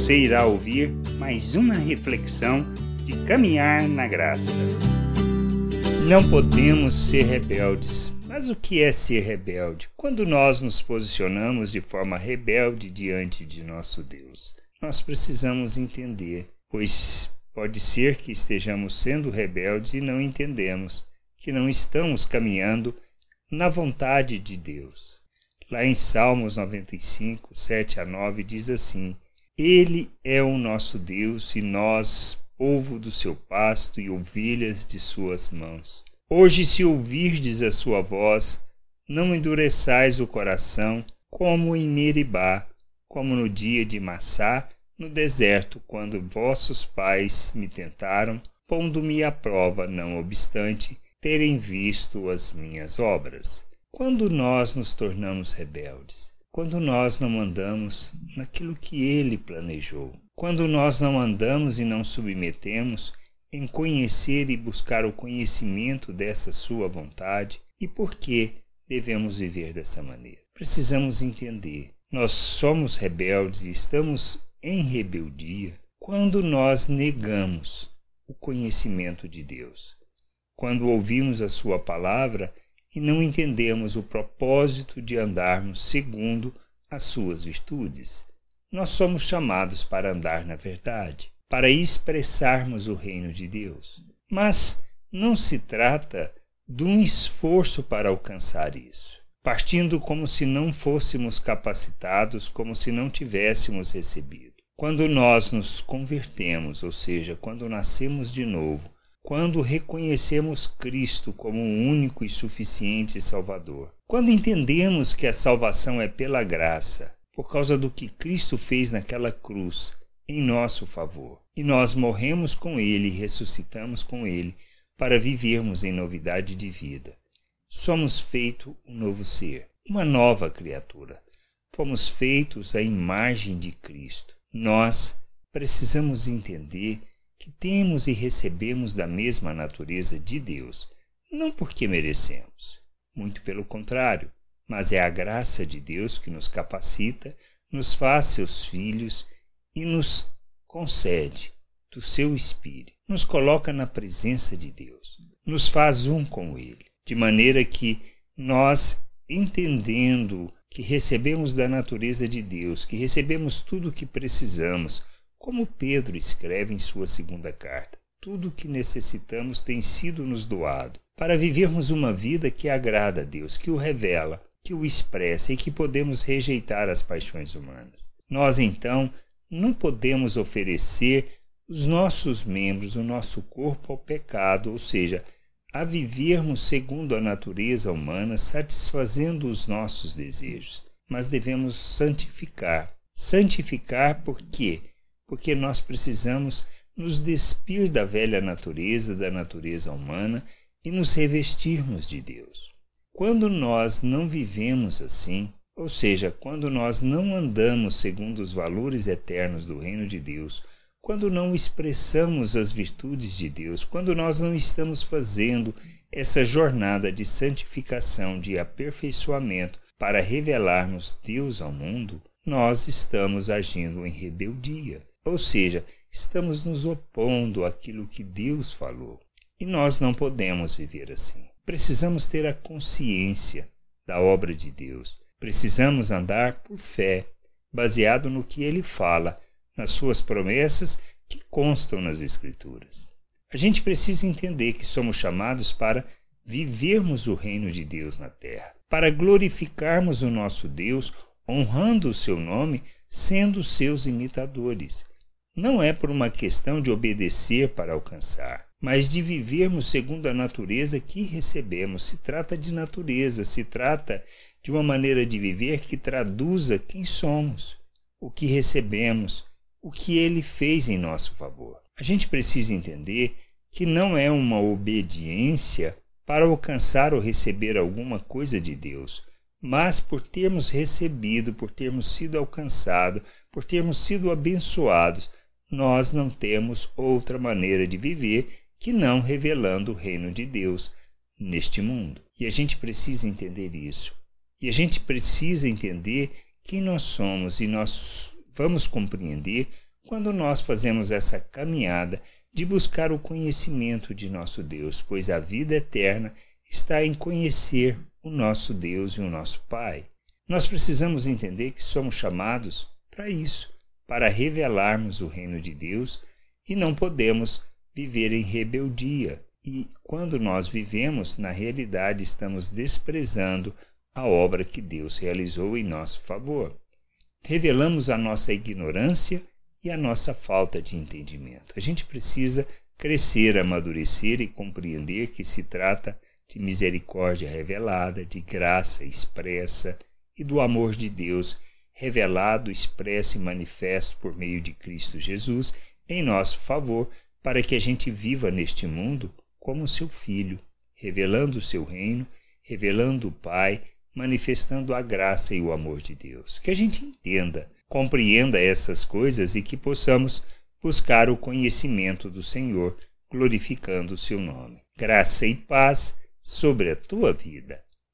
Você irá ouvir mais uma reflexão de caminhar na graça. Não podemos ser rebeldes. Mas o que é ser rebelde? Quando nós nos posicionamos de forma rebelde diante de nosso Deus, nós precisamos entender, pois pode ser que estejamos sendo rebeldes e não entendemos, que não estamos caminhando na vontade de Deus. Lá em Salmos 95, 7 a 9, diz assim: Ele é o nosso Deus e nós, povo do seu pasto e ovelhas de suas mãos. Hoje, se ouvirdes a sua voz, não endureçais o coração, como em Meribá, como no dia de Massá, no deserto, quando vossos pais me tentaram, pondo-me à prova, não obstante terem visto as minhas obras. Quando nós nos tornamos rebeldes, quando nós não andamos naquilo que ele planejou, quando nós não andamos e não submetemos em conhecer e buscar o conhecimento dessa sua vontade e por que devemos viver dessa maneira. Precisamos entender. Nós somos rebeldes e estamos em rebeldia quando nós negamos o conhecimento de Deus. Quando ouvimos a sua palavra e não entendemos o propósito de andarmos segundo as suas virtudes. Nós somos chamados para andar na verdade, para expressarmos o reino de Deus. Mas não se trata de um esforço para alcançar isso, partindo como se não fôssemos capacitados, como se não tivéssemos recebido. Quando nós nos convertemos, ou seja, quando nascemos de novo, quando reconhecemos Cristo como o único e suficiente Salvador. Quando entendemos que a salvação é pela graça, por causa do que Cristo fez naquela cruz em nosso favor. E nós morremos com Ele e ressuscitamos com Ele para vivermos em novidade de vida. Somos feito um novo ser, uma nova criatura. Fomos feitos à imagem de Cristo. Nós precisamos entender que temos e recebemos da mesma natureza de Deus, não porque merecemos, muito pelo contrário, mas é a graça de Deus que nos capacita, nos faz seus filhos e nos concede do seu Espírito, nos coloca na presença de Deus, nos faz um com Ele, de maneira que nós, entendendo que recebemos da natureza de Deus, que recebemos tudo o que precisamos como Pedro escreve em sua segunda carta, tudo o que necessitamos tem sido nos doado para vivermos uma vida que agrada a Deus, que o revela, que o expressa e que podemos rejeitar as paixões humanas. Nós, então, não podemos oferecer os nossos membros, o nosso corpo ao pecado, ou seja, a vivermos segundo a natureza humana, satisfazendo os nossos desejos. Mas devemos santificar. Santificar por quê? Porque nós precisamos nos despir da velha natureza, da natureza humana e nos revestirmos de Deus. Quando nós não vivemos assim, ou seja, quando nós não andamos segundo os valores eternos do reino de Deus, quando não expressamos as virtudes de Deus, quando nós não estamos fazendo essa jornada de santificação, de aperfeiçoamento para revelarmos Deus ao mundo, nós estamos agindo em rebeldia. Ou seja, estamos nos opondo àquilo que Deus falou. E nós não podemos viver assim. Precisamos ter a consciência da obra de Deus. Precisamos andar por fé, baseado no que ele fala, nas suas promessas que constam nas Escrituras. A gente precisa entender que somos chamados para vivermos o reino de Deus na terra, para glorificarmos o nosso Deus, honrando o seu nome, sendo seus imitadores não é por uma questão de obedecer para alcançar, mas de vivermos segundo a natureza que recebemos. Se trata de natureza, se trata de uma maneira de viver que traduza quem somos, o que recebemos, o que ele fez em nosso favor. A gente precisa entender que não é uma obediência para alcançar ou receber alguma coisa de Deus, mas por termos recebido, por termos sido alcançados, por termos sido abençoados, nós não temos outra maneira de viver que não revelando o reino de Deus neste mundo. E a gente precisa entender isso. E a gente precisa entender quem nós somos e nós vamos compreender quando nós fazemos essa caminhada de buscar o conhecimento de nosso Deus, pois a vida eterna está em conhecer o nosso Deus e o nosso Pai. Nós precisamos entender que somos chamados para isso, para revelarmos o reino de Deus e não podemos viver em rebeldia. E quando nós vivemos, na realidade estamos desprezando a obra que Deus realizou em nosso favor. Revelamos a nossa ignorância e a nossa falta de entendimento. A gente precisa crescer, amadurecer e compreender que se trata de misericórdia revelada, de graça expressa e do amor de Deus revelado, expresso e manifesto por meio de Cristo Jesus em nosso favor, para que a gente viva neste mundo como seu filho, revelando o seu reino, revelando o Pai, manifestando a graça e o amor de Deus. Que a gente entenda compreenda essas coisas e que possamos buscar o conhecimento do Senhor, glorificando o seu nome. Graça e paz sobre a tua vida.